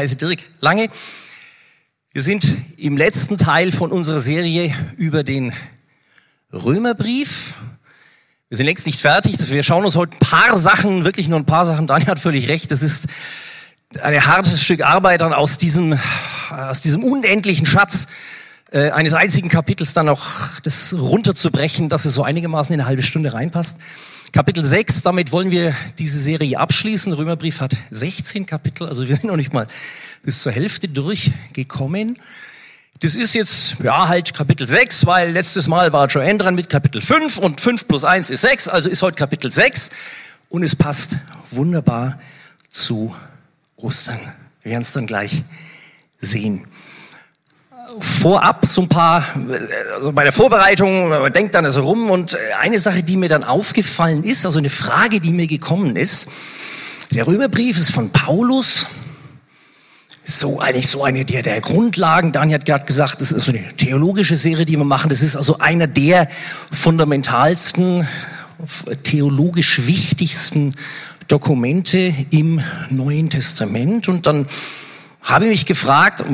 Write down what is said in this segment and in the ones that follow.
heiße Dirk Lange. Wir sind im letzten Teil von unserer Serie über den Römerbrief. Wir sind längst nicht fertig. Wir schauen uns heute ein paar Sachen, wirklich nur ein paar Sachen. Daniel hat völlig recht. Das ist ein hartes Stück Arbeit, dann aus diesem, aus diesem unendlichen Schatz äh, eines einzigen Kapitels dann auch das runterzubrechen, dass es so einigermaßen in eine halbe Stunde reinpasst. Kapitel 6, damit wollen wir diese Serie abschließen. Römerbrief hat 16 Kapitel, also wir sind noch nicht mal bis zur Hälfte durchgekommen. Das ist jetzt, ja, halt Kapitel 6, weil letztes Mal war Joanne dran mit Kapitel 5 und 5 plus 1 ist 6, also ist heute Kapitel 6 und es passt wunderbar zu Ostern. Wir werden es dann gleich sehen vorab so ein paar, also bei der Vorbereitung, man denkt dann also rum und eine Sache, die mir dann aufgefallen ist, also eine Frage, die mir gekommen ist, der Römerbrief ist von Paulus, so eigentlich so eine der, der Grundlagen. Daniel hat gerade gesagt, das ist so eine theologische Serie, die wir machen. Das ist also einer der fundamentalsten, theologisch wichtigsten Dokumente im Neuen Testament. Und dann habe mich gefragt,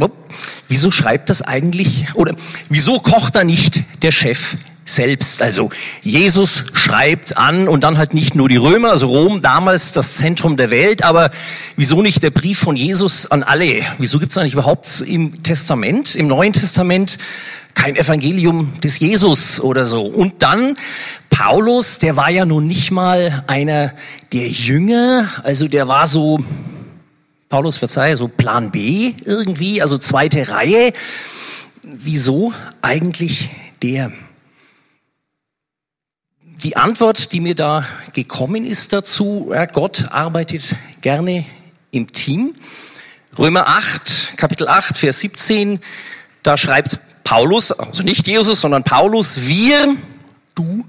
wieso schreibt das eigentlich, oder wieso kocht da nicht der Chef selbst? Also Jesus schreibt an und dann halt nicht nur die Römer, also Rom damals das Zentrum der Welt, aber wieso nicht der Brief von Jesus an alle? Wieso gibt es eigentlich überhaupt im Testament, im Neuen Testament kein Evangelium des Jesus oder so? Und dann Paulus, der war ja nun nicht mal einer der Jünger, also der war so Paulus, verzeihe, so Plan B irgendwie, also zweite Reihe. Wieso eigentlich der? Die Antwort, die mir da gekommen ist dazu, Gott arbeitet gerne im Team. Römer 8, Kapitel 8, Vers 17, da schreibt Paulus, also nicht Jesus, sondern Paulus, wir, du,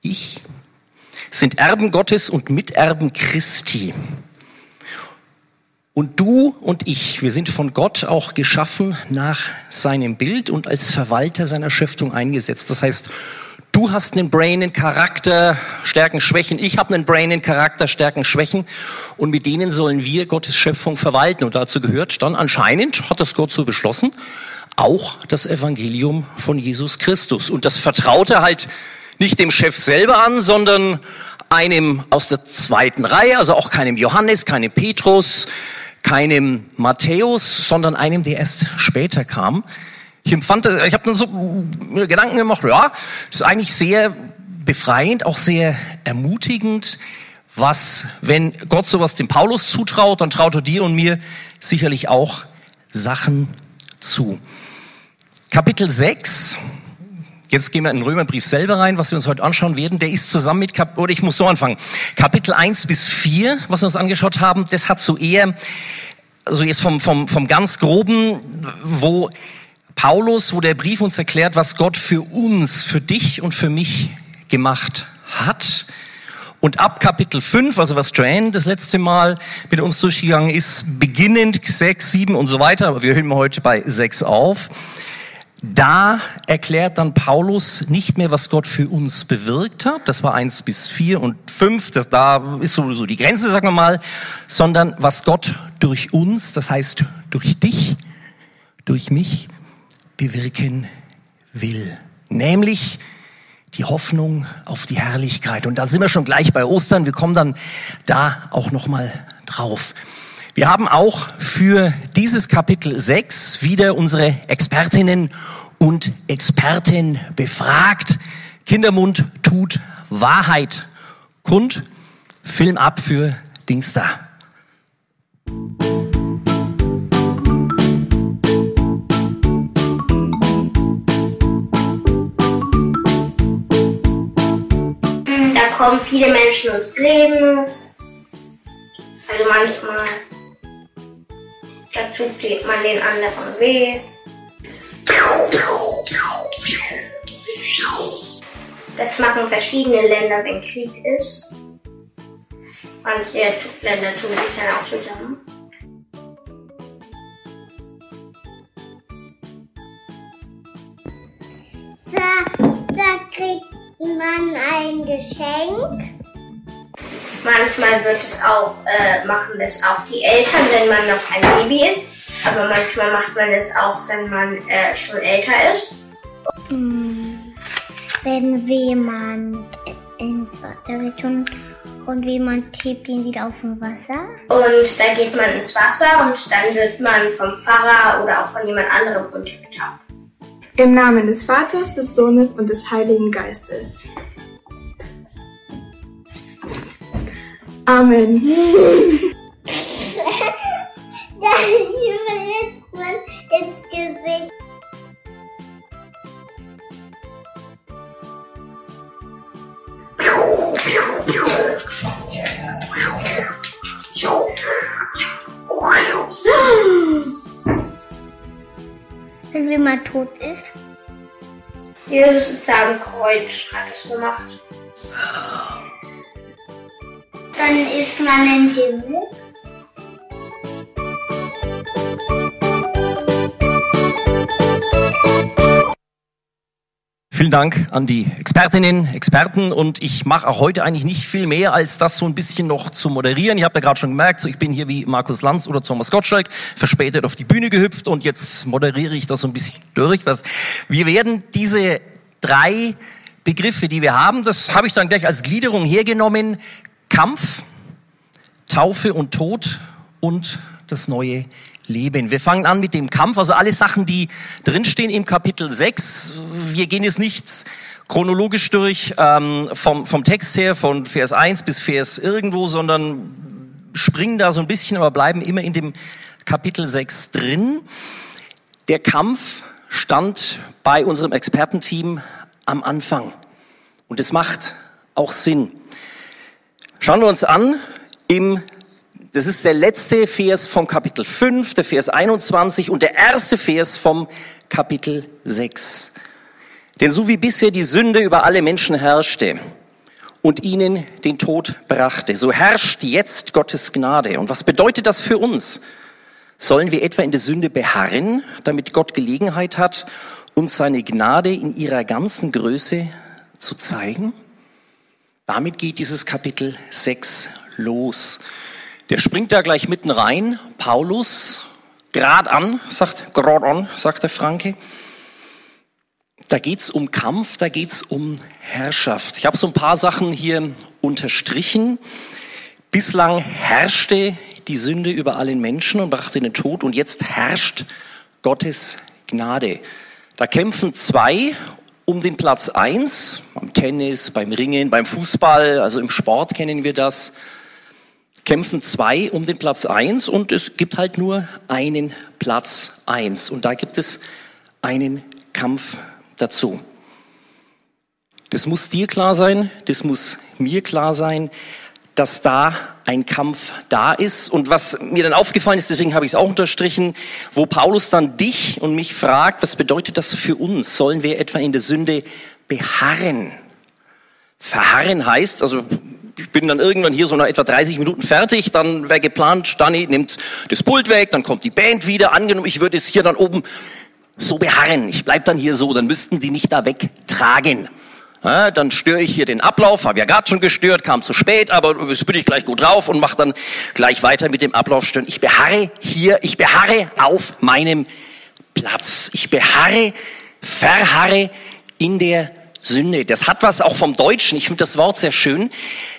ich, sind Erben Gottes und Miterben Christi. Und du und ich, wir sind von Gott auch geschaffen nach seinem Bild und als Verwalter seiner Schöpfung eingesetzt. Das heißt, du hast einen Brain, einen Charakter, Stärken, Schwächen. Ich habe einen Brain, einen Charakter, Stärken, Schwächen. Und mit denen sollen wir Gottes Schöpfung verwalten. Und dazu gehört dann anscheinend, hat das Gott so beschlossen, auch das Evangelium von Jesus Christus. Und das vertraut er halt nicht dem Chef selber an, sondern einem aus der zweiten Reihe, also auch keinem Johannes, keinem Petrus, keinem Matthäus, sondern einem, der erst später kam. Ich empfand, ich habe dann so Gedanken gemacht, ja, das ist eigentlich sehr befreiend, auch sehr ermutigend, was, wenn Gott sowas dem Paulus zutraut, dann traut er dir und mir sicherlich auch Sachen zu. Kapitel 6, Jetzt gehen wir in den Römerbrief selber rein, was wir uns heute anschauen werden. Der ist zusammen mit, Kap oder ich muss so anfangen. Kapitel 1 bis 4, was wir uns angeschaut haben, das hat so eher, also jetzt vom, vom, vom ganz groben, wo Paulus, wo der Brief uns erklärt, was Gott für uns, für dich und für mich gemacht hat. Und ab Kapitel 5, also was Joanne das letzte Mal mit uns durchgegangen ist, beginnend 6, 7 und so weiter, aber wir hören heute bei 6 auf, da erklärt dann Paulus nicht mehr, was Gott für uns bewirkt hat. Das war eins bis vier und fünf. Das da ist sowieso die Grenze, sagen wir mal, sondern was Gott durch uns, das heißt durch dich, durch mich bewirken will. Nämlich die Hoffnung auf die Herrlichkeit. Und da sind wir schon gleich bei Ostern. Wir kommen dann da auch noch mal drauf. Wir haben auch für dieses Kapitel 6 wieder unsere Expertinnen und Experten befragt. Kindermund tut Wahrheit kund. Film ab für Dingster. Da kommen viele Menschen ins Leben. Also manchmal da tut man den anderen weh. Das machen verschiedene Länder, wenn Krieg ist. Manche Länder tun sich dann auch zusammen. Da, da kriegt man ein Geschenk. Manchmal wird es auch, äh, machen das auch die Eltern, wenn man noch ein Baby ist. Aber manchmal macht man das auch, wenn man äh, schon älter ist. wenn jemand ins Wasser getun und jemand hebt ihn wieder auf dem Wasser. Und da geht man ins Wasser und dann wird man vom Pfarrer oder auch von jemand anderem untergetaucht. Im Namen des Vaters, des Sohnes und des Heiligen Geistes. Amen. Da überletzt man ins Gesicht. Wenn jemand tot ist, Jesus ist am Kreuz, hat es gemacht. Dann ist man im Himmel. Vielen Dank an die Expertinnen, Experten und ich mache auch heute eigentlich nicht viel mehr, als das so ein bisschen noch zu moderieren. Ich habe ja gerade schon gemerkt, so ich bin hier wie Markus Lanz oder Thomas Gottschalk, verspätet auf die Bühne gehüpft und jetzt moderiere ich das so ein bisschen durch. Was wir werden diese drei Begriffe, die wir haben, das habe ich dann gleich als Gliederung hergenommen: Kampf, Taufe und Tod und das neue Leben. Wir fangen an mit dem Kampf, also alle Sachen, die drinstehen im Kapitel 6. Wir gehen jetzt nicht chronologisch durch ähm, vom, vom Text her, von Vers 1 bis Vers irgendwo, sondern springen da so ein bisschen, aber bleiben immer in dem Kapitel 6 drin. Der Kampf stand bei unserem Expertenteam am Anfang. Und es macht auch Sinn. Schauen wir uns an im das ist der letzte Vers vom Kapitel 5, der Vers 21 und der erste Vers vom Kapitel 6. Denn so wie bisher die Sünde über alle Menschen herrschte und ihnen den Tod brachte, so herrscht jetzt Gottes Gnade. Und was bedeutet das für uns? Sollen wir etwa in der Sünde beharren, damit Gott Gelegenheit hat, uns seine Gnade in ihrer ganzen Größe zu zeigen? Damit geht dieses Kapitel 6 los. Der springt da gleich mitten rein. Paulus, grad an, sagt, grad an, sagt der Franke. Da geht's um Kampf, da geht's um Herrschaft. Ich habe so ein paar Sachen hier unterstrichen. Bislang herrschte die Sünde über allen Menschen und brachte den Tod und jetzt herrscht Gottes Gnade. Da kämpfen zwei um den Platz eins, beim Tennis, beim Ringen, beim Fußball, also im Sport kennen wir das kämpfen zwei um den Platz eins und es gibt halt nur einen Platz eins und da gibt es einen Kampf dazu. Das muss dir klar sein, das muss mir klar sein, dass da ein Kampf da ist. Und was mir dann aufgefallen ist, deswegen habe ich es auch unterstrichen, wo Paulus dann dich und mich fragt, was bedeutet das für uns? Sollen wir etwa in der Sünde beharren? Verharren heißt, also ich bin dann irgendwann hier so nach etwa 30 Minuten fertig, dann wäre geplant, Dani nimmt das Pult weg, dann kommt die Band wieder, angenommen, ich würde es hier dann oben so beharren, ich bleib dann hier so, dann müssten die nicht da wegtragen. Ja, dann störe ich hier den Ablauf, habe ja gerade schon gestört, kam zu spät, aber jetzt bin ich gleich gut drauf und mache dann gleich weiter mit dem Ablauf stören. Ich beharre hier, ich beharre auf meinem Platz. Ich beharre, verharre in der Sünde. Das hat was auch vom Deutschen, ich finde das Wort sehr schön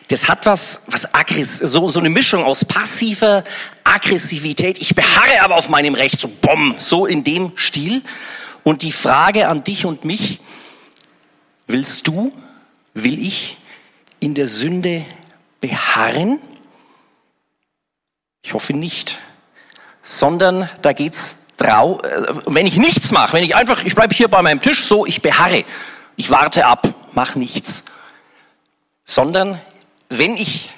das hat was, was aggress so, so eine Mischung aus passiver Aggressivität. Ich beharre aber auf meinem Recht, so bumm, so in dem Stil. Und die Frage an dich und mich, willst du, will ich in der Sünde beharren? Ich hoffe nicht. Sondern da geht's drau, äh, wenn ich nichts mache, wenn ich einfach, ich bleibe hier bei meinem Tisch so, ich beharre, ich warte ab, mach nichts. Sondern wenn ich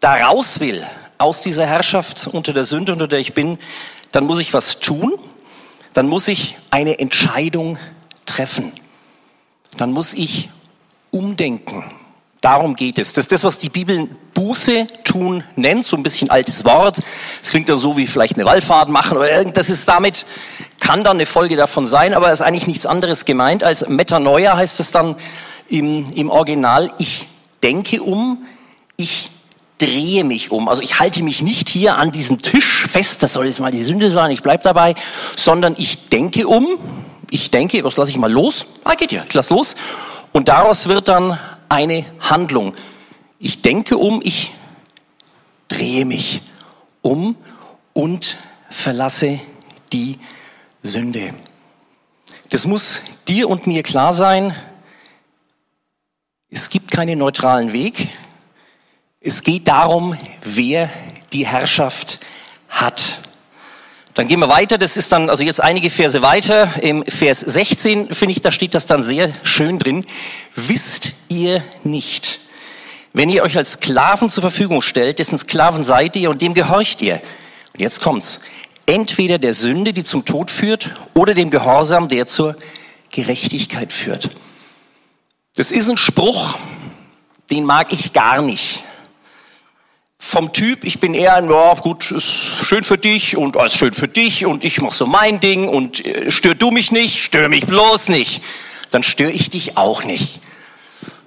da raus will aus dieser Herrschaft unter der Sünde, unter der ich bin, dann muss ich was tun. Dann muss ich eine Entscheidung treffen. Dann muss ich umdenken. Darum geht es. Das ist das, was die Bibel Buße tun nennt, so ein bisschen altes Wort. Es klingt ja so wie vielleicht eine Wallfahrt machen oder irgend, das ist damit, kann dann eine Folge davon sein, aber ist eigentlich nichts anderes gemeint als Metanoia heißt es dann im, im Original. Ich denke um, ich drehe mich um. Also ich halte mich nicht hier an diesem Tisch fest, das soll jetzt mal die Sünde sein, ich bleib dabei, sondern ich denke um, ich denke, was lasse ich mal los? Ah, geht ja, ich lass los. Und daraus wird dann eine Handlung. Ich denke um, ich drehe mich um und verlasse die Sünde. Das muss dir und mir klar sein. Es gibt keinen neutralen Weg. Es geht darum, wer die Herrschaft hat. Dann gehen wir weiter, das ist dann, also jetzt einige Verse weiter, im Vers 16 finde ich, da steht das dann sehr schön drin. Wisst ihr nicht, wenn ihr euch als Sklaven zur Verfügung stellt, dessen Sklaven seid ihr und dem gehorcht ihr. Und jetzt kommt's. Entweder der Sünde, die zum Tod führt, oder dem Gehorsam, der zur Gerechtigkeit führt. Das ist ein Spruch, den mag ich gar nicht vom Typ, ich bin eher, ja gut, ist schön für dich und oh, ist schön für dich und ich mach so mein Ding und äh, stör du mich nicht, stör mich bloß nicht. Dann störe ich dich auch nicht.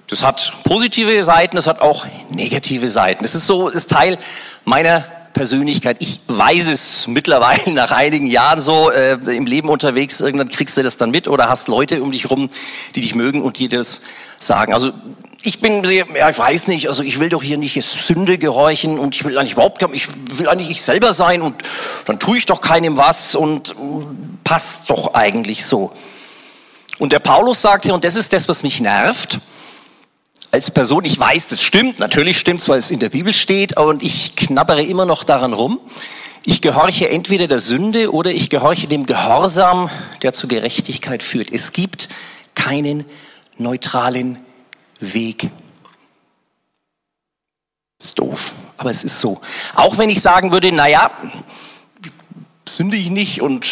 Das hat positive Seiten, das hat auch negative Seiten. Das ist so, ist Teil meiner Persönlichkeit. Ich weiß es mittlerweile nach einigen Jahren so äh, im Leben unterwegs. Irgendwann kriegst du das dann mit oder hast Leute um dich rum, die dich mögen und dir das sagen. Also ich bin sehr, ja, ich weiß nicht, also ich will doch hier nicht Sünde gehorchen und ich will eigentlich überhaupt, ich will eigentlich ich selber sein und dann tue ich doch keinem was und passt doch eigentlich so. Und der Paulus sagte, und das ist das, was mich nervt, als Person, ich weiß, das stimmt, natürlich stimmt's, weil es in der Bibel steht, und ich knabbere immer noch daran rum. Ich gehorche entweder der Sünde oder ich gehorche dem Gehorsam, der zur Gerechtigkeit führt. Es gibt keinen neutralen Weg. Ist doof, aber es ist so. Auch wenn ich sagen würde, naja, sünde ich nicht und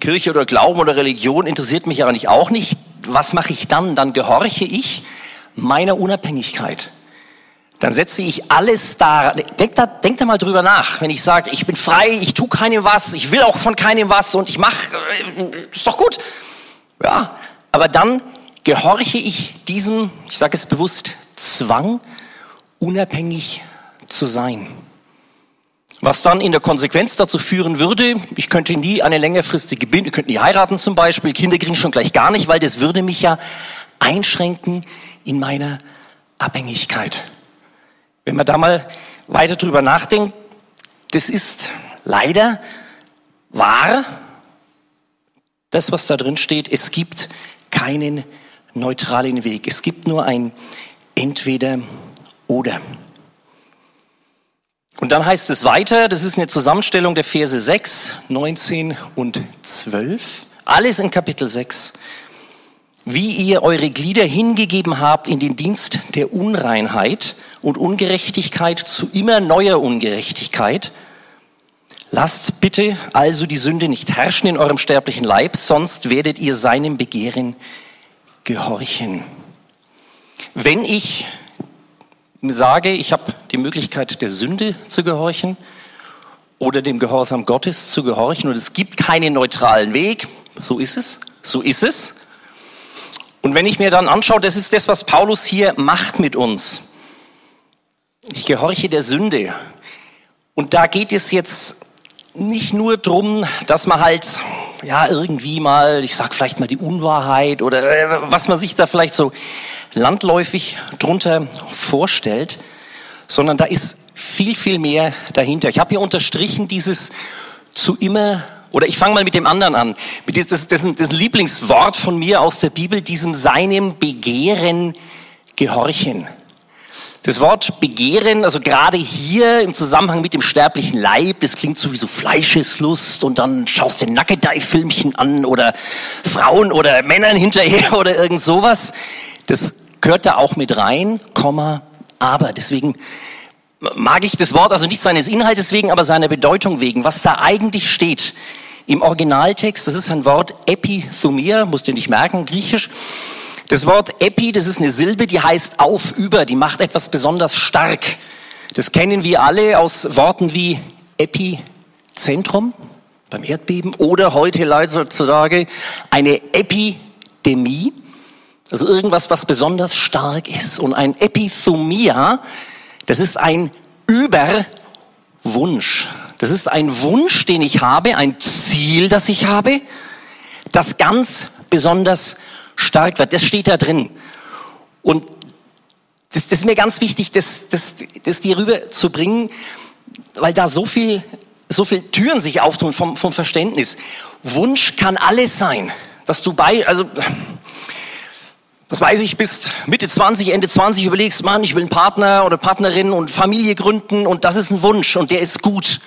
Kirche oder Glauben oder Religion interessiert mich aber nicht auch nicht. Was mache ich dann? Dann gehorche ich meiner Unabhängigkeit. Dann setze ich alles da. Denk da, denk da mal drüber nach. Wenn ich sage, ich bin frei, ich tue keinem was, ich will auch von keinem was und ich mache, äh, ist doch gut. Ja, aber dann gehorche ich diesem, ich sage es bewusst, Zwang, unabhängig zu sein. Was dann in der Konsequenz dazu führen würde, ich könnte nie eine längerfristige Bindung, ich könnte nie heiraten zum Beispiel, Kinder kriegen schon gleich gar nicht, weil das würde mich ja einschränken in meiner Abhängigkeit. Wenn man da mal weiter drüber nachdenkt, das ist leider wahr, das, was da drin steht. Es gibt keinen neutralen Weg. Es gibt nur ein Entweder oder. Und dann heißt es weiter, das ist eine Zusammenstellung der Verse 6, 19 und 12. Alles in Kapitel 6. Wie ihr eure Glieder hingegeben habt in den Dienst der Unreinheit und Ungerechtigkeit zu immer neuer Ungerechtigkeit, lasst bitte also die Sünde nicht herrschen in eurem sterblichen Leib, sonst werdet ihr seinem Begehren gehorchen. Wenn ich sage, ich habe die Möglichkeit der Sünde zu gehorchen oder dem Gehorsam Gottes zu gehorchen und es gibt keinen neutralen Weg, so ist es, so ist es. Und wenn ich mir dann anschaue, das ist das, was Paulus hier macht mit uns. Ich gehorche der Sünde. Und da geht es jetzt nicht nur drum, dass man halt ja, irgendwie mal, ich sag vielleicht mal die Unwahrheit oder äh, was man sich da vielleicht so landläufig drunter vorstellt, sondern da ist viel, viel mehr dahinter. Ich habe hier unterstrichen dieses zu immer, oder ich fange mal mit dem anderen an, mit diesem, das, das Lieblingswort von mir aus der Bibel, diesem seinem Begehren gehorchen. Das Wort Begehren, also gerade hier im Zusammenhang mit dem sterblichen Leib, das klingt so wie so Fleischeslust und dann schaust du Nackedei-Filmchen an oder Frauen oder Männern hinterher oder irgend sowas. Das gehört da auch mit rein, Komma, aber. Deswegen mag ich das Wort also nicht seines Inhaltes wegen, aber seiner Bedeutung wegen, was da eigentlich steht. Im Originaltext, das ist ein Wort Epithumia, musst du nicht merken, griechisch. Das Wort epi, das ist eine Silbe, die heißt auf, über, die macht etwas besonders stark. Das kennen wir alle aus Worten wie Epizentrum beim Erdbeben oder heute heutzutage eine Epidemie. Also irgendwas, was besonders stark ist. Und ein Epithumia, das ist ein Überwunsch. Das ist ein Wunsch, den ich habe, ein Ziel, das ich habe, das ganz besonders stark wird. Das steht da drin. Und das, das ist mir ganz wichtig, das, das, das dir rüber zu bringen, weil da so viel, so viel Türen sich auftun vom, vom Verständnis. Wunsch kann alles sein, dass du bei, also, was weiß ich, bist Mitte 20, Ende 20, überlegst, Mann, ich will einen Partner oder Partnerin und Familie gründen und das ist ein Wunsch und der ist gut.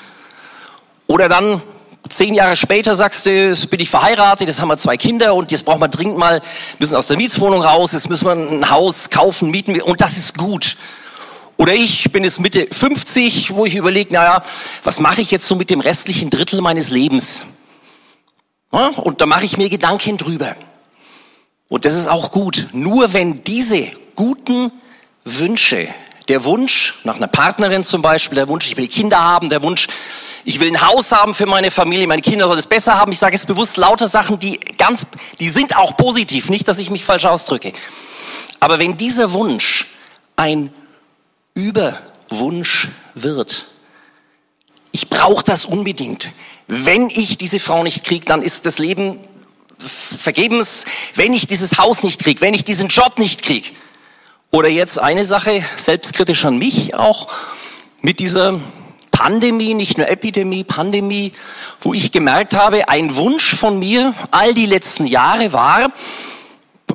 Oder dann zehn Jahre später sagst du, bin ich verheiratet, jetzt haben wir zwei Kinder und jetzt brauchen wir dringend mal, müssen aus der Mietswohnung raus, jetzt müssen wir ein Haus kaufen, mieten und das ist gut. Oder ich bin jetzt Mitte 50, wo ich überlege, naja, was mache ich jetzt so mit dem restlichen Drittel meines Lebens? Und da mache ich mir Gedanken drüber. Und das ist auch gut. Nur wenn diese guten Wünsche, der Wunsch nach einer Partnerin zum Beispiel, der Wunsch, ich will Kinder haben, der Wunsch, ich will ein Haus haben für meine Familie, meine Kinder sollen es besser haben. Ich sage es bewusst lauter Sachen, die ganz, die sind auch positiv, nicht, dass ich mich falsch ausdrücke. Aber wenn dieser Wunsch ein Überwunsch wird, ich brauche das unbedingt. Wenn ich diese Frau nicht kriege, dann ist das Leben vergebens. Wenn ich dieses Haus nicht kriege, wenn ich diesen Job nicht kriege. Oder jetzt eine Sache, selbstkritisch an mich auch, mit dieser Pandemie, nicht nur Epidemie, Pandemie, wo ich gemerkt habe, ein Wunsch von mir all die letzten Jahre war,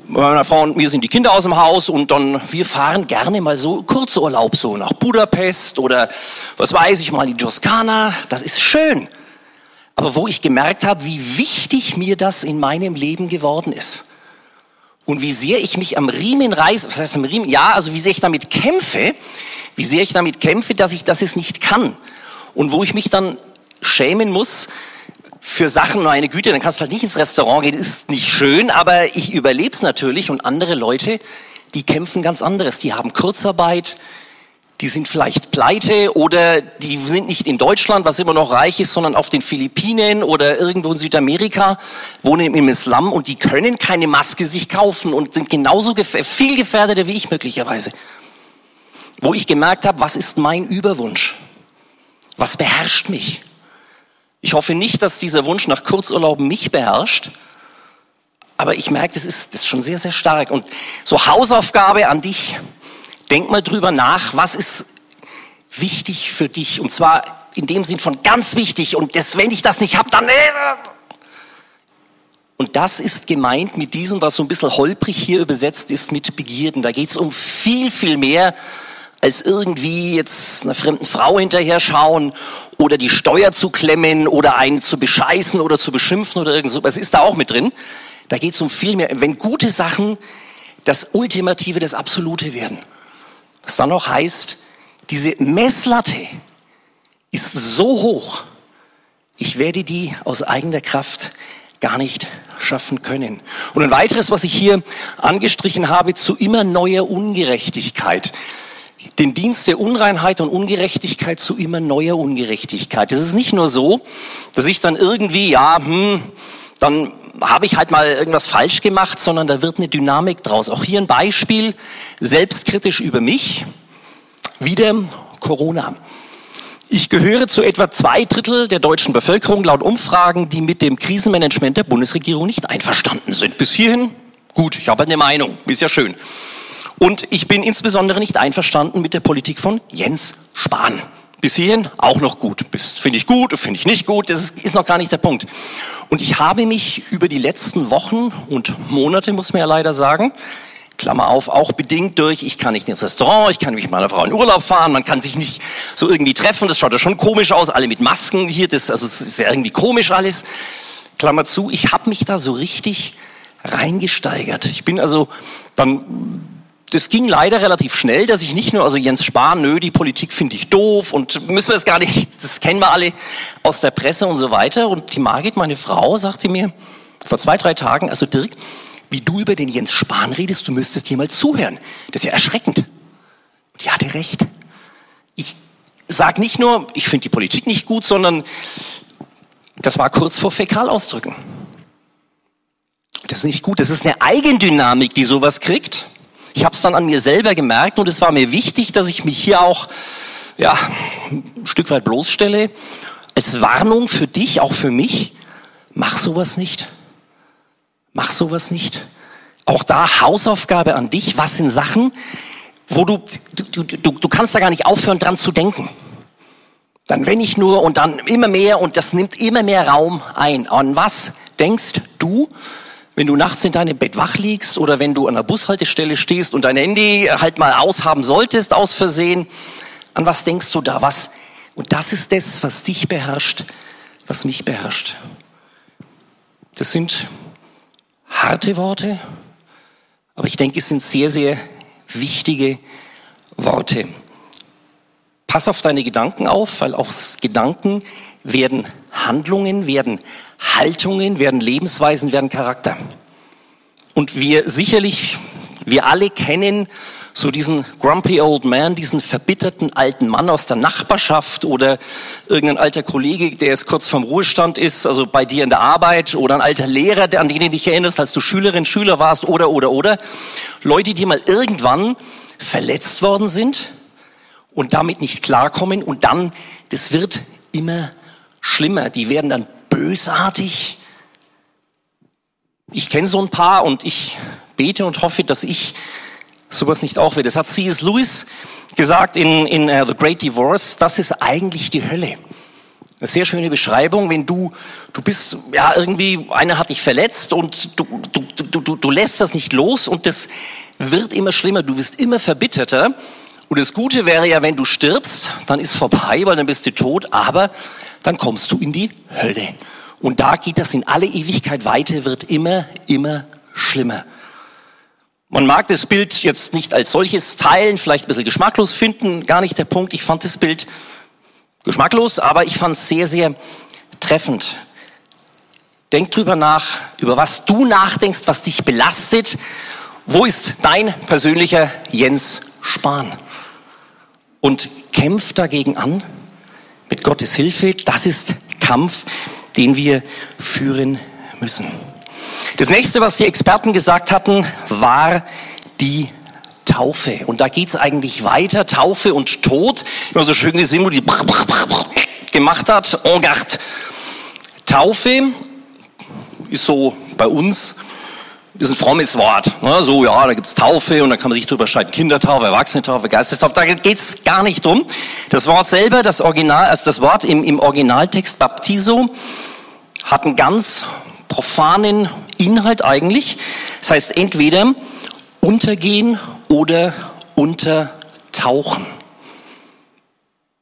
meiner Frau und mir sind die Kinder aus dem Haus und dann wir fahren gerne mal so Kurzurlaub so nach Budapest oder was weiß ich mal in die Toskana. Das ist schön. Aber wo ich gemerkt habe, wie wichtig mir das in meinem Leben geworden ist und wie sehr ich mich am Riemen reiße, was heißt am Riemen? Ja, also wie sehr ich damit kämpfe, wie sehr ich damit kämpfe, dass ich das jetzt nicht kann und wo ich mich dann schämen muss für Sachen, meine Güte, dann kannst du halt nicht ins Restaurant gehen, ist nicht schön, aber ich überlebe es natürlich und andere Leute, die kämpfen ganz anderes. Die haben Kurzarbeit, die sind vielleicht pleite oder die sind nicht in Deutschland, was immer noch reich ist, sondern auf den Philippinen oder irgendwo in Südamerika, wohnen im Islam und die können keine Maske sich kaufen und sind genauso gef viel gefährdeter wie ich möglicherweise. Wo ich gemerkt habe, was ist mein Überwunsch? Was beherrscht mich? Ich hoffe nicht, dass dieser Wunsch nach Kurzurlaub mich beherrscht, aber ich merke, das ist, das ist schon sehr, sehr stark. Und so Hausaufgabe an dich, denk mal drüber nach, was ist wichtig für dich? Und zwar in dem Sinn von ganz wichtig. Und das, wenn ich das nicht habe, dann... Äh, und das ist gemeint mit diesem, was so ein bisschen holprig hier übersetzt ist, mit Begierden. Da geht es um viel, viel mehr als irgendwie jetzt einer fremden Frau hinterher schauen oder die Steuer zu klemmen oder einen zu bescheißen oder zu beschimpfen oder irgend so. Was ist da auch mit drin? Da geht es um viel mehr. Wenn gute Sachen das Ultimative, das Absolute werden. Was dann noch heißt, diese Messlatte ist so hoch, ich werde die aus eigener Kraft gar nicht schaffen können. Und ein weiteres, was ich hier angestrichen habe, zu immer neuer Ungerechtigkeit den Dienst der Unreinheit und Ungerechtigkeit zu immer neuer Ungerechtigkeit. Es ist nicht nur so, dass ich dann irgendwie, ja, hm, dann habe ich halt mal irgendwas falsch gemacht, sondern da wird eine Dynamik draus. Auch hier ein Beispiel, selbstkritisch über mich. Wieder Corona. Ich gehöre zu etwa zwei Drittel der deutschen Bevölkerung laut Umfragen, die mit dem Krisenmanagement der Bundesregierung nicht einverstanden sind. Bis hierhin, gut, ich habe eine Meinung, ist ja schön. Und ich bin insbesondere nicht einverstanden mit der Politik von Jens Spahn. Bis hierhin auch noch gut. Finde ich gut, finde ich nicht gut, das ist, ist noch gar nicht der Punkt. Und ich habe mich über die letzten Wochen und Monate, muss man ja leider sagen, Klammer auf, auch bedingt durch, ich kann nicht ins Restaurant, ich kann nicht mit meiner Frau in Urlaub fahren, man kann sich nicht so irgendwie treffen, das schaut ja schon komisch aus, alle mit Masken hier, das, also es ist ja irgendwie komisch alles. Klammer zu, ich habe mich da so richtig reingesteigert. Ich bin also dann das ging leider relativ schnell, dass ich nicht nur, also Jens Spahn, nö, die Politik finde ich doof und müssen wir das gar nicht, das kennen wir alle aus der Presse und so weiter. Und die Margit, meine Frau, sagte mir vor zwei, drei Tagen, also Dirk, wie du über den Jens Spahn redest, du müsstest dir mal zuhören. Das ist ja erschreckend. Und die hatte recht. Ich sag nicht nur, ich finde die Politik nicht gut, sondern das war kurz vor Fäkalausdrücken. Das ist nicht gut. Das ist eine Eigendynamik, die sowas kriegt. Ich habe es dann an mir selber gemerkt und es war mir wichtig, dass ich mich hier auch ja, ein Stück weit bloßstelle, als Warnung für dich, auch für mich, mach sowas nicht. Mach sowas nicht. Auch da Hausaufgabe an dich. Was sind Sachen, wo du, du, du, du kannst da gar nicht aufhören, dran zu denken. Dann wenn ich nur und dann immer mehr und das nimmt immer mehr Raum ein. An was denkst du, wenn du nachts in deinem Bett wach liegst oder wenn du an der Bushaltestelle stehst und dein Handy halt mal aushaben solltest aus Versehen? An was denkst du da? Was? Und das ist das, was dich beherrscht, was mich beherrscht. Das sind harte Worte, aber ich denke, es sind sehr, sehr wichtige Worte. Pass auf deine Gedanken auf, weil aus Gedanken werden Handlungen, werden Haltungen, werden Lebensweisen, werden Charakter. Und wir sicherlich, wir alle kennen so diesen grumpy old man, diesen verbitterten alten Mann aus der Nachbarschaft oder irgendein alter Kollege, der jetzt kurz vorm Ruhestand ist, also bei dir in der Arbeit oder ein alter Lehrer, an den du dich erinnerst, als du Schülerin, Schüler warst oder, oder, oder. Leute, die mal irgendwann verletzt worden sind und damit nicht klarkommen und dann, das wird immer schlimmer. Die werden dann bösartig. Ich kenne so ein paar und ich bete und hoffe, dass ich sowas nicht auch wird. Das hat C.S. Lewis gesagt in, in uh, The Great Divorce, das ist eigentlich die Hölle. Eine sehr schöne Beschreibung, wenn du, du bist, ja, irgendwie, einer hat dich verletzt und du, du, du, du, du lässt das nicht los und das wird immer schlimmer, du wirst immer verbitterter. Und das Gute wäre ja, wenn du stirbst, dann ist vorbei, weil dann bist du tot, aber dann kommst du in die Hölle. Und da geht das in alle Ewigkeit weiter, wird immer, immer schlimmer. Man mag das Bild jetzt nicht als solches teilen, vielleicht ein bisschen geschmacklos finden, gar nicht der Punkt. Ich fand das Bild geschmacklos, aber ich fand es sehr, sehr treffend. Denk drüber nach, über was du nachdenkst, was dich belastet. Wo ist dein persönlicher Jens Spahn? Und kämpf dagegen an mit Gottes Hilfe. Das ist Kampf, den wir führen müssen. Das nächste, was die Experten gesagt hatten, war die Taufe. Und da geht's eigentlich weiter. Taufe und Tod. Immer so schön gesehen, wo die gemacht hat. En garde. Taufe ist so bei uns ist ein frommes Wort. Ne? So, ja, da gibt's Taufe und da kann man sich drüber streiten. Kindertaufe, Erwachsenentaufe, Geistestaufe. Da geht's gar nicht drum. Das Wort selber, das Original, also das Wort im, im Originaltext Baptiso, hat einen ganz profanen Inhalt eigentlich. Das heißt entweder untergehen oder untertauchen.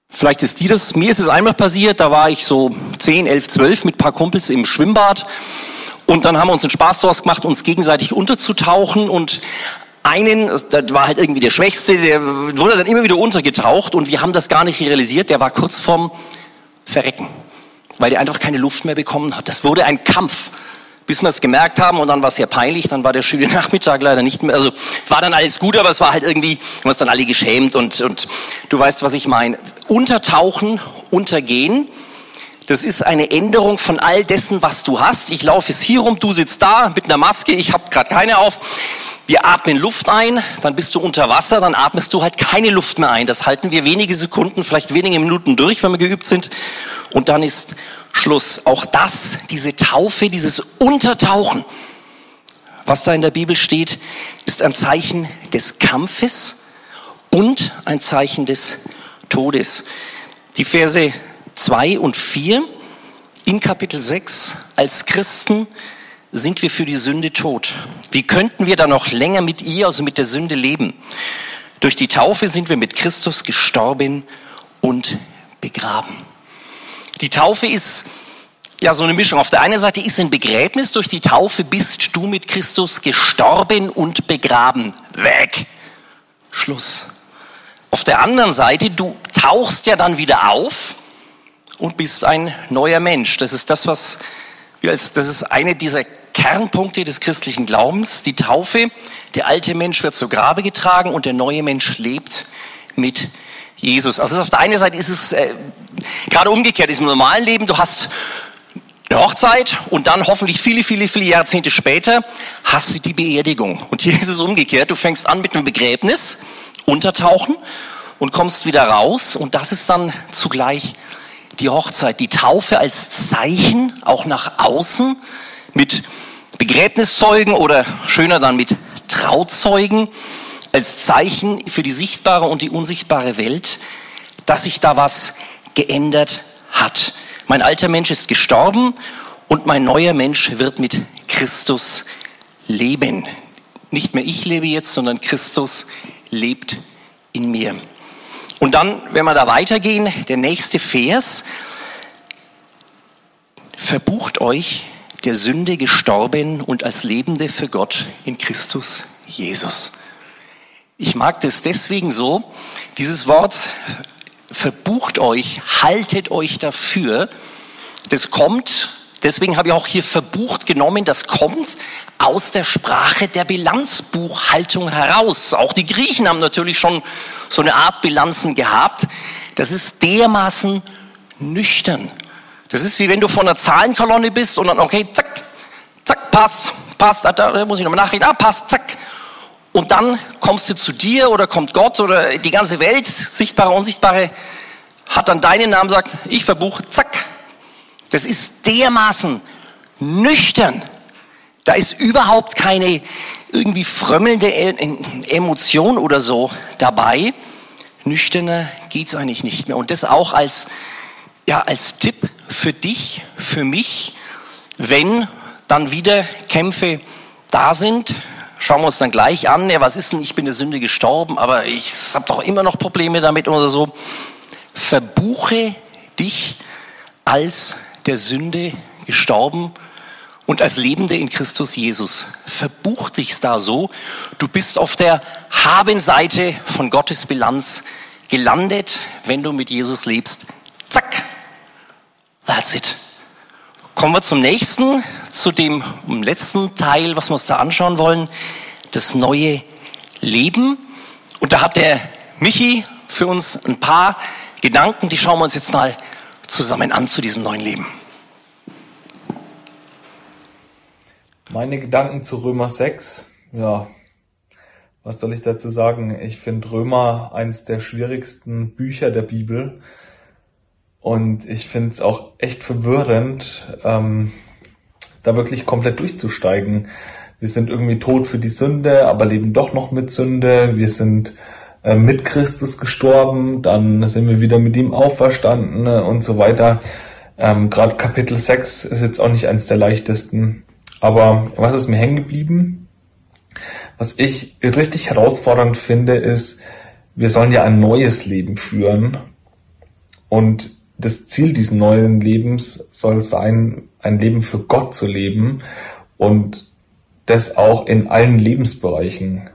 Vielleicht ist die das. Mir ist es einmal passiert, da war ich so 10, 11, 12 mit paar Kumpels im Schwimmbad und dann haben wir uns einen Spaß daraus gemacht, uns gegenseitig unterzutauchen und einen, das war halt irgendwie der Schwächste, der wurde dann immer wieder untergetaucht und wir haben das gar nicht realisiert, der war kurz vorm Verrecken, weil der einfach keine Luft mehr bekommen hat. Das wurde ein Kampf bis wir es gemerkt haben und dann war es sehr peinlich, dann war der schöne Nachmittag leider nicht mehr, also war dann alles gut, aber es war halt irgendwie, wir uns dann alle geschämt und, und du weißt, was ich meine. Untertauchen, untergehen, das ist eine Änderung von all dessen, was du hast. Ich laufe jetzt hier rum, du sitzt da mit einer Maske, ich habe gerade keine auf. Wir atmen Luft ein, dann bist du unter Wasser, dann atmest du halt keine Luft mehr ein. Das halten wir wenige Sekunden, vielleicht wenige Minuten durch, wenn wir geübt sind. Und dann ist Schluss. Auch das, diese Taufe, dieses Untertauchen, was da in der Bibel steht, ist ein Zeichen des Kampfes und ein Zeichen des Todes. Die Verse 2 und 4 in Kapitel 6 als Christen sind wir für die Sünde tot. Wie könnten wir dann noch länger mit ihr, also mit der Sünde leben? Durch die Taufe sind wir mit Christus gestorben und begraben. Die Taufe ist ja so eine Mischung. Auf der einen Seite ist ein Begräbnis, durch die Taufe bist du mit Christus gestorben und begraben. Weg. Schluss. Auf der anderen Seite, du tauchst ja dann wieder auf und bist ein neuer Mensch. Das ist das, was wir als, das ist eine dieser Kernpunkte des christlichen Glaubens, die Taufe. Der alte Mensch wird zu Grabe getragen und der neue Mensch lebt mit Jesus. Also auf der einen Seite ist es äh, gerade umgekehrt, ist im normalen Leben, du hast eine Hochzeit und dann hoffentlich viele, viele, viele Jahrzehnte später hast du die Beerdigung. Und hier ist es umgekehrt, du fängst an mit einem Begräbnis, untertauchen und kommst wieder raus. Und das ist dann zugleich die Hochzeit, die Taufe als Zeichen auch nach außen mit Begräbniszeugen oder schöner dann mit Trauzeugen als Zeichen für die sichtbare und die unsichtbare Welt, dass sich da was geändert hat. Mein alter Mensch ist gestorben und mein neuer Mensch wird mit Christus leben. Nicht mehr ich lebe jetzt, sondern Christus lebt in mir. Und dann, wenn wir da weitergehen, der nächste Vers, verbucht euch der Sünde gestorben und als Lebende für Gott in Christus Jesus. Ich mag das deswegen so, dieses Wort verbucht euch, haltet euch dafür, das kommt, deswegen habe ich auch hier verbucht genommen, das kommt aus der Sprache der Bilanzbuchhaltung heraus. Auch die Griechen haben natürlich schon so eine Art Bilanzen gehabt. Das ist dermaßen nüchtern. Das ist wie wenn du von einer Zahlenkolonne bist und dann, okay, zack, zack, passt, passt, da muss ich nochmal nachreden, ah, passt, zack. Und dann kommst du zu dir oder kommt Gott oder die ganze Welt, sichtbare, unsichtbare, hat dann deinen Namen, sagt, ich verbuche, zack. Das ist dermaßen nüchtern. Da ist überhaupt keine irgendwie frömmelnde e-, Emotion oder so dabei. Nüchterner geht's eigentlich nicht mehr. Und das auch als, ja, als Tipp für dich, für mich, wenn dann wieder Kämpfe da sind, schauen wir uns dann gleich an, ja, was ist denn, ich bin der Sünde gestorben, aber ich habe doch immer noch Probleme damit oder so. Verbuche dich als der Sünde gestorben und als Lebende in Christus Jesus. Verbuch dich da so. Du bist auf der Habenseite von Gottes Bilanz gelandet, wenn du mit Jesus lebst. Zack. That's it. Kommen wir zum nächsten, zu dem letzten Teil, was wir uns da anschauen wollen, das neue Leben. Und da hat der Michi für uns ein paar Gedanken, die schauen wir uns jetzt mal zusammen an zu diesem neuen Leben. Meine Gedanken zu Römer 6, ja, was soll ich dazu sagen? Ich finde Römer eins der schwierigsten Bücher der Bibel. Und ich finde es auch echt verwirrend, ähm, da wirklich komplett durchzusteigen. Wir sind irgendwie tot für die Sünde, aber leben doch noch mit Sünde. Wir sind mit Christus gestorben, dann sind wir wieder mit ihm auferstanden ne, und so weiter. Ähm, Gerade Kapitel 6 ist jetzt auch nicht eins der leichtesten. Aber was ist mir hängen geblieben? Was ich richtig herausfordernd finde, ist, wir sollen ja ein neues Leben führen. Und das Ziel dieses neuen Lebens soll sein, ein Leben für Gott zu leben und das auch in allen Lebensbereichen.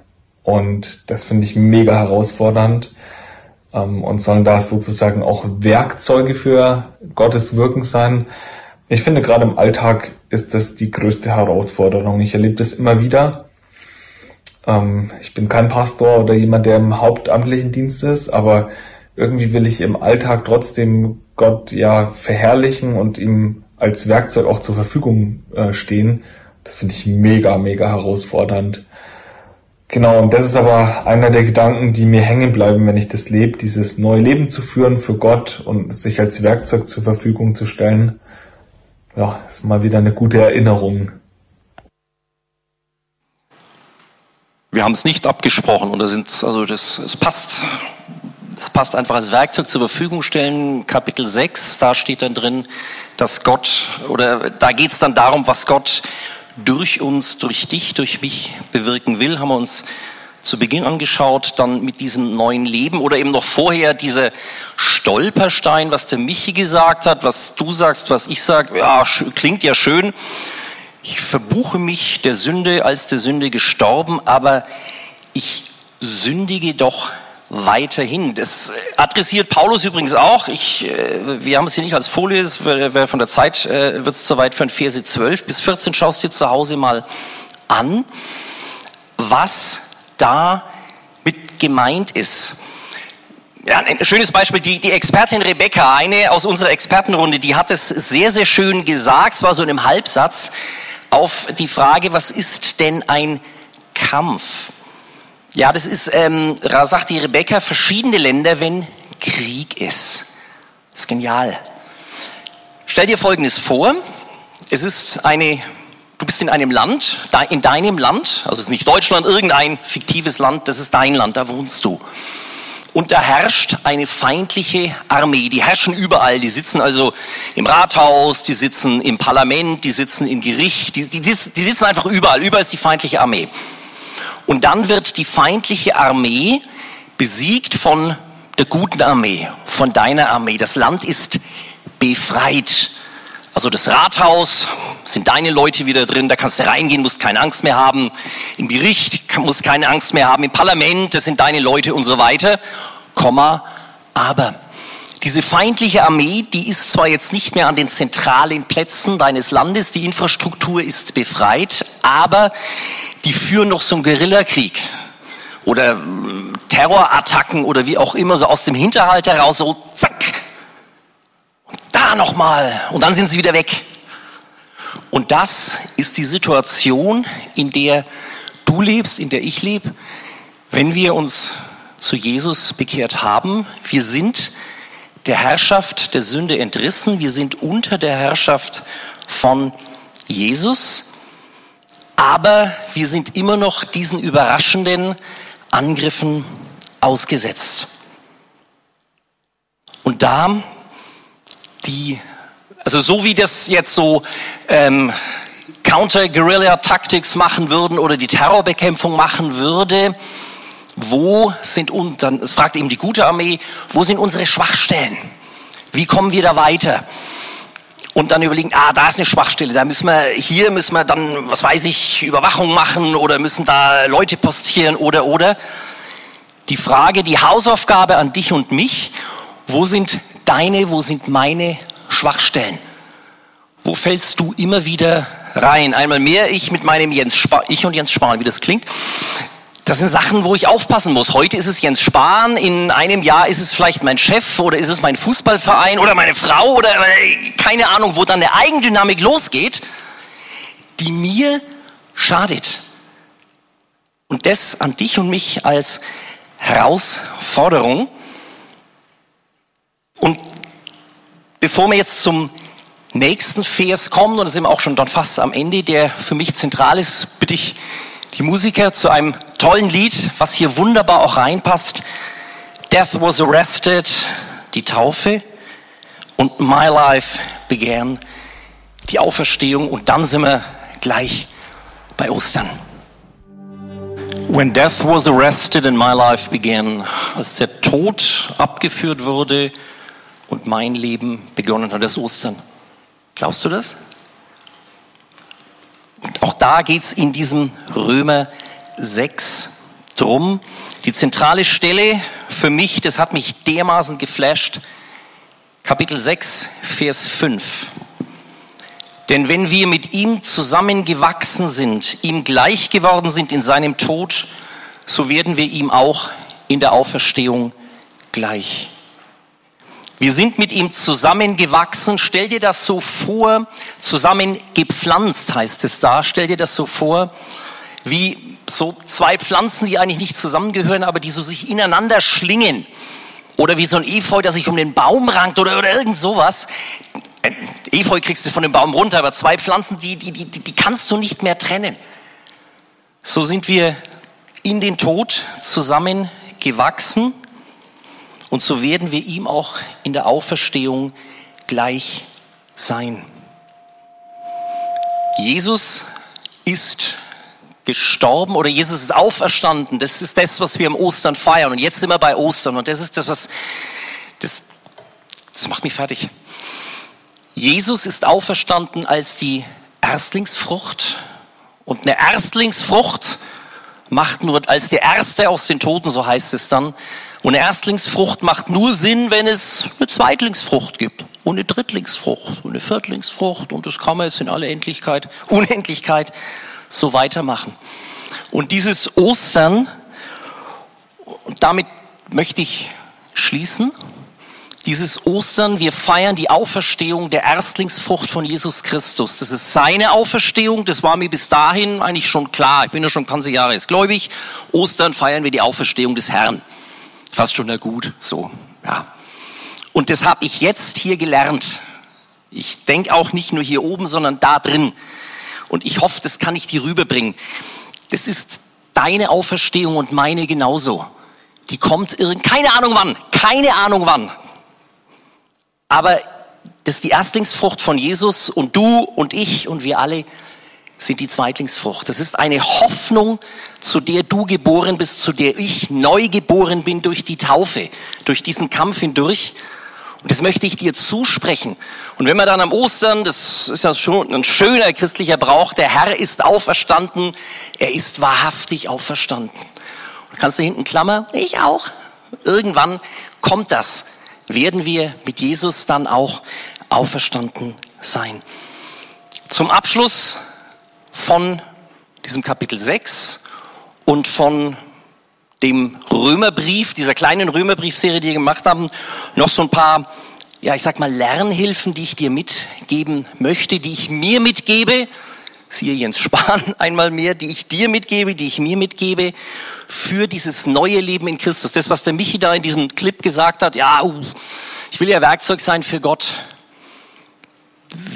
Und das finde ich mega herausfordernd ähm, und sollen da sozusagen auch Werkzeuge für Gottes Wirken sein. Ich finde gerade im Alltag ist das die größte Herausforderung. Ich erlebe das immer wieder. Ähm, ich bin kein Pastor oder jemand, der im hauptamtlichen Dienst ist, aber irgendwie will ich im Alltag trotzdem Gott ja verherrlichen und ihm als Werkzeug auch zur Verfügung äh, stehen. Das finde ich mega, mega herausfordernd. Genau, und das ist aber einer der Gedanken, die mir hängen bleiben, wenn ich das lebe, dieses neue Leben zu führen für Gott und sich als Werkzeug zur Verfügung zu stellen. Ja, ist mal wieder eine gute Erinnerung. Wir haben es nicht abgesprochen oder sind, also das, es passt das passt einfach als Werkzeug zur Verfügung stellen. Kapitel 6, da steht dann drin, dass Gott, oder da geht es dann darum, was Gott durch uns, durch dich, durch mich bewirken will, haben wir uns zu Beginn angeschaut, dann mit diesem neuen Leben oder eben noch vorher dieser Stolperstein, was der Michi gesagt hat, was du sagst, was ich sage, ja, klingt ja schön. Ich verbuche mich der Sünde als der Sünde gestorben, aber ich sündige doch weiterhin. Das adressiert Paulus übrigens auch. Ich, äh, wir haben es hier nicht als Folie, wäre von der Zeit äh, wird es zu weit für ein Verse 12 bis 14. Schaust dir zu Hause mal an, was da mit gemeint ist. Ja, ein schönes Beispiel, die, die Expertin Rebecca, eine aus unserer Expertenrunde, die hat es sehr, sehr schön gesagt, zwar so in einem Halbsatz, auf die Frage, was ist denn ein Kampf? Ja, das ist, ähm, sagt die Rebecca, verschiedene Länder, wenn Krieg ist. Das ist genial. Stell dir Folgendes vor. Es ist eine, du bist in einem Land, in deinem Land, also es ist nicht Deutschland, irgendein fiktives Land, das ist dein Land, da wohnst du. Und da herrscht eine feindliche Armee. Die herrschen überall. Die sitzen also im Rathaus, die sitzen im Parlament, die sitzen im Gericht, die, die, die sitzen einfach überall. Überall ist die feindliche Armee. Und dann wird die feindliche Armee besiegt von der guten Armee, von deiner Armee. Das Land ist befreit. Also das Rathaus sind deine Leute wieder drin, da kannst du reingehen, musst keine Angst mehr haben. Im Gericht musst keine Angst mehr haben. Im Parlament, das sind deine Leute und so weiter. Komma, aber diese feindliche Armee, die ist zwar jetzt nicht mehr an den zentralen Plätzen deines Landes, die Infrastruktur ist befreit, aber die führen noch so einen Guerillakrieg oder hm, Terrorattacken oder wie auch immer, so aus dem Hinterhalt heraus, so zack, da nochmal und dann sind sie wieder weg. Und das ist die Situation, in der du lebst, in der ich lebe, wenn wir uns zu Jesus bekehrt haben. Wir sind der Herrschaft der Sünde entrissen, wir sind unter der Herrschaft von Jesus, aber wir sind immer noch diesen überraschenden Angriffen ausgesetzt. Und da die, also so wie das jetzt so ähm, Counter-Guerilla-Tactics machen würden oder die Terrorbekämpfung machen würde, wo sind, und dann fragt eben die gute Armee, wo sind unsere Schwachstellen? Wie kommen wir da weiter? Und dann überlegen, ah, da ist eine Schwachstelle, da müssen wir, hier müssen wir dann, was weiß ich, Überwachung machen oder müssen da Leute postieren oder, oder. Die Frage, die Hausaufgabe an dich und mich, wo sind deine, wo sind meine Schwachstellen? Wo fällst du immer wieder rein? Einmal mehr ich mit meinem Jens Spahn, ich und Jens Spahn, wie das klingt. Das sind Sachen, wo ich aufpassen muss. Heute ist es Jens Spahn, in einem Jahr ist es vielleicht mein Chef oder ist es mein Fußballverein oder meine Frau oder äh, keine Ahnung, wo dann eine Eigendynamik losgeht, die mir schadet. Und das an dich und mich als Herausforderung. Und bevor wir jetzt zum nächsten Vers kommen, und da sind wir auch schon dann fast am Ende, der für mich zentral ist, bitte ich die Musiker zu einem tollen Lied, was hier wunderbar auch reinpasst. Death was arrested, die Taufe und My Life began, die Auferstehung und dann sind wir gleich bei Ostern. When death was arrested and my life began, als der Tod abgeführt wurde und mein Leben begonnen hat, das Ostern. Glaubst du das? Auch da geht es in diesem Römer 6 drum. Die zentrale Stelle für mich, das hat mich dermaßen geflasht, Kapitel 6, Vers 5. Denn wenn wir mit ihm zusammengewachsen sind, ihm gleich geworden sind in seinem Tod, so werden wir ihm auch in der Auferstehung gleich. Wir sind mit ihm zusammengewachsen. Stell dir das so vor, zusammengepflanzt heißt es da. Stell dir das so vor, wie so zwei Pflanzen, die eigentlich nicht zusammengehören, aber die so sich ineinander schlingen. Oder wie so ein Efeu, das sich um den Baum rankt oder, oder irgend sowas. Ein Efeu kriegst du von dem Baum runter, aber zwei Pflanzen, die, die, die, die kannst du nicht mehr trennen. So sind wir in den Tod zusammengewachsen und so werden wir ihm auch in der Auferstehung gleich sein. Jesus ist gestorben oder Jesus ist auferstanden. Das ist das, was wir am Ostern feiern. Und jetzt sind wir bei Ostern. Und das ist das, was, das, das macht mich fertig. Jesus ist auferstanden als die Erstlingsfrucht. Und eine Erstlingsfrucht macht nur als der Erste aus den Toten, so heißt es dann. Und eine Erstlingsfrucht macht nur Sinn, wenn es eine Zweitlingsfrucht gibt und eine Drittlingsfrucht und eine Viertlingsfrucht und das kann man jetzt in alle Endlichkeit, Unendlichkeit so weitermachen. Und dieses Ostern, damit möchte ich schließen, dieses Ostern, wir feiern die Auferstehung der Erstlingsfrucht von Jesus Christus. Das ist seine Auferstehung, das war mir bis dahin eigentlich schon klar. Ich bin ja schon ganze Jahre jetzt gläubig. Ostern feiern wir die Auferstehung des Herrn. Fast schon na gut, so, ja. Und das habe ich jetzt hier gelernt. Ich denke auch nicht nur hier oben, sondern da drin. Und ich hoffe, das kann ich dir rüberbringen. Das ist deine Auferstehung und meine genauso. Die kommt irgend, keine Ahnung wann, keine Ahnung wann. Aber das ist die Erstlingsfrucht von Jesus und du und ich und wir alle sind die Zweitlingsfrucht. Das ist eine Hoffnung, zu der du geboren bist, zu der ich neu geboren bin durch die Taufe, durch diesen Kampf hindurch. Und das möchte ich dir zusprechen. Und wenn wir dann am Ostern, das ist ja schon ein schöner christlicher Brauch, der Herr ist auferstanden, er ist wahrhaftig auferstanden. Und kannst du hinten Klammer? Ich auch. Irgendwann kommt das. Werden wir mit Jesus dann auch auferstanden sein. Zum Abschluss von diesem Kapitel 6 und von dem Römerbrief, dieser kleinen Römerbriefserie, die wir gemacht haben, noch so ein paar, ja, ich sag mal, Lernhilfen, die ich dir mitgeben möchte, die ich mir mitgebe. Siehe Jens Spahn einmal mehr, die ich dir mitgebe, die ich mir mitgebe für dieses neue Leben in Christus. Das, was der Michi da in diesem Clip gesagt hat, ja, ich will ja Werkzeug sein für Gott.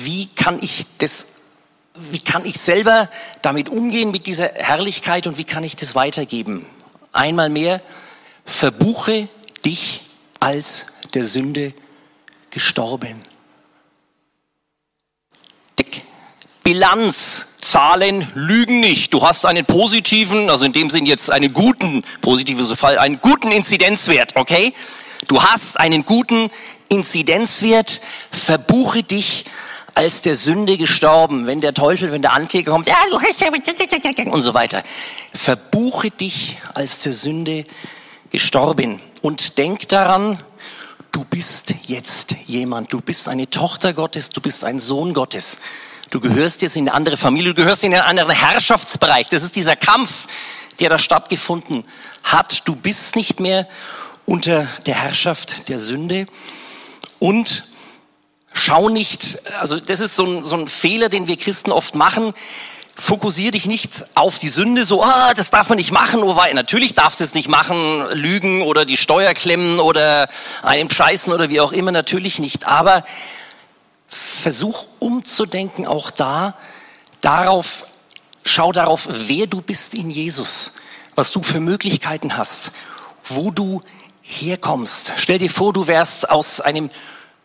Wie kann ich das wie kann ich selber damit umgehen mit dieser Herrlichkeit und wie kann ich das weitergeben? Einmal mehr, verbuche dich als der Sünde gestorben. Dick. Bilanz, Zahlen lügen nicht. Du hast einen positiven, also in dem Sinn jetzt einen guten, positives Fall, einen guten Inzidenzwert, okay? Du hast einen guten Inzidenzwert, verbuche dich als der Sünde gestorben, wenn der Teufel, wenn der Ankläger kommt, ja, du hast ja und so weiter. Verbuche dich als der Sünde gestorben und denk daran, du bist jetzt jemand, du bist eine Tochter Gottes, du bist ein Sohn Gottes. Du gehörst jetzt in eine andere Familie, du gehörst in einen anderen Herrschaftsbereich. Das ist dieser Kampf, der da stattgefunden hat. Du bist nicht mehr unter der Herrschaft der Sünde und Schau nicht, also das ist so ein, so ein Fehler, den wir Christen oft machen. Fokussier dich nicht auf die Sünde, so, ah, das darf man nicht machen, oh, weil natürlich darfst du es nicht machen, lügen oder die Steuer klemmen oder einem scheißen oder wie auch immer, natürlich nicht. Aber versuch umzudenken auch da, darauf, schau darauf, wer du bist in Jesus, was du für Möglichkeiten hast, wo du herkommst. Stell dir vor, du wärst aus einem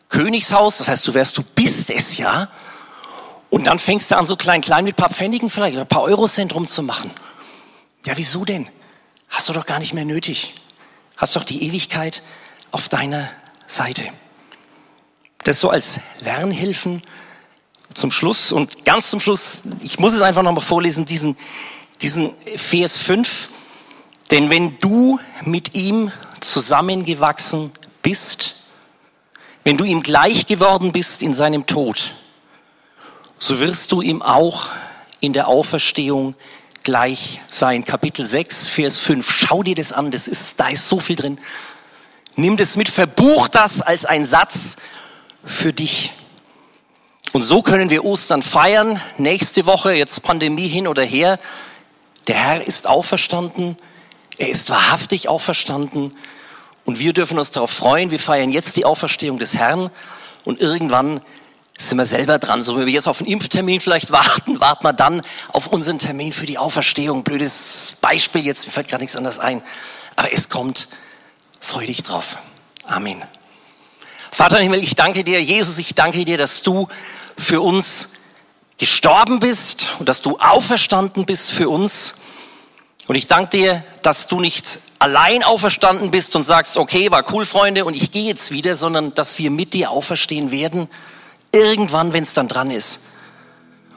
Königshaus, das heißt, du wärst, du bist es ja. Und dann fängst du an, so klein, klein mit paar Pfennigen vielleicht oder paar Eurocent rumzumachen. Ja, wieso denn? Hast du doch gar nicht mehr nötig. Hast doch die Ewigkeit auf deiner Seite. Das so als Lernhilfen zum Schluss und ganz zum Schluss, ich muss es einfach nochmal vorlesen, diesen, diesen Vers 5. Denn wenn du mit ihm zusammengewachsen bist, wenn du ihm gleich geworden bist in seinem Tod, so wirst du ihm auch in der Auferstehung gleich sein. Kapitel 6, Vers 5. Schau dir das an, das ist, da ist so viel drin. Nimm das mit, verbuch das als ein Satz für dich. Und so können wir Ostern feiern. Nächste Woche, jetzt Pandemie hin oder her. Der Herr ist auferstanden. Er ist wahrhaftig auferstanden. Und wir dürfen uns darauf freuen. Wir feiern jetzt die Auferstehung des Herrn und irgendwann sind wir selber dran. So wie wir jetzt auf einen Impftermin vielleicht warten, warten wir dann auf unseren Termin für die Auferstehung. Blödes Beispiel jetzt, mir fällt gerade nichts anderes ein. Aber es kommt. Freu dich drauf. Amen. Vater im Himmel, ich danke dir, Jesus, ich danke dir, dass du für uns gestorben bist und dass du auferstanden bist für uns. Und ich danke dir, dass du nicht allein auferstanden bist und sagst, okay, war cool, Freunde, und ich gehe jetzt wieder, sondern dass wir mit dir auferstehen werden, irgendwann, wenn es dann dran ist.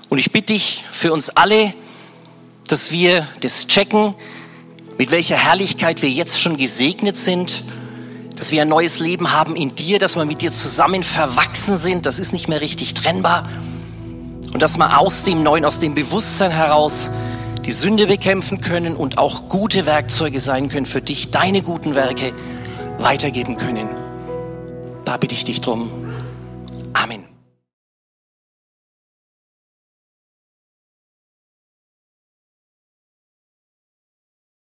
Und ich bitte dich für uns alle, dass wir das checken, mit welcher Herrlichkeit wir jetzt schon gesegnet sind, dass wir ein neues Leben haben in dir, dass wir mit dir zusammen verwachsen sind, das ist nicht mehr richtig trennbar. Und dass wir aus dem Neuen, aus dem Bewusstsein heraus die Sünde bekämpfen können und auch gute Werkzeuge sein können für dich, deine guten Werke weitergeben können. Da bitte ich dich drum. Amen.